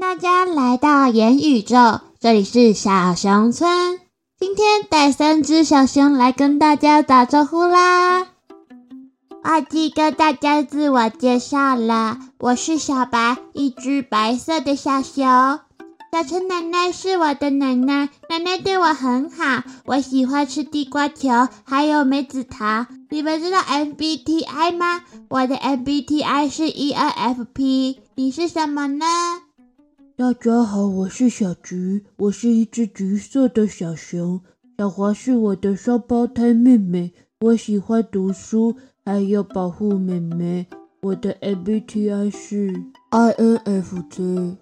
大家来到言宇宙，这里是小熊村。今天带三只小熊来跟大家打招呼啦。忘记跟大家自我介绍了，我是小白，一只白色的小熊。小陈奶奶是我的奶奶，奶奶对我很好。我喜欢吃地瓜球，还有梅子糖。你们知道 MBTI 吗？我的 MBTI 是 ENFP。你是什么呢？大家好，我是小橘，我是一只橘色的小熊。小华是我的双胞胎妹妹，我喜欢读书，还有保护妹妹。我的 MBTI 是 INFJ。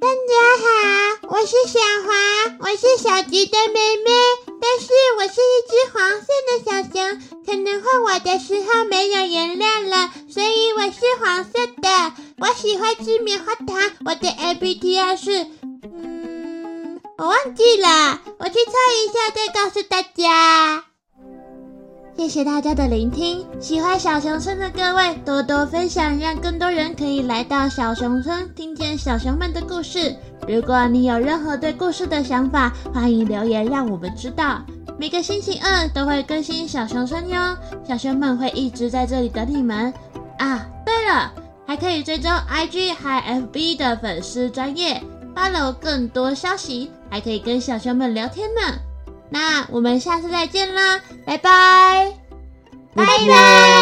大家好，我是小华，我是小橘的妹妹，但是我是一只黄色的小熊，可能换我的时候没有颜料了，所以我是黄色的。我喜欢吃棉花糖，我的 MBTI 是，嗯，我忘记了，我去猜一下再告诉大家。谢谢大家的聆听，喜欢小熊村的各位多多分享，让更多人可以来到小熊村，听见小熊们的故事。如果你有任何对故事的想法，欢迎留言让我们知道。每个星期二都会更新小熊村哟，小熊们会一直在这里等你们啊！对了。还可以追踪 IG 和 FB 的粉丝专业，follow 更多消息，还可以跟小熊们聊天呢。那我们下次再见啦，拜拜，拜拜。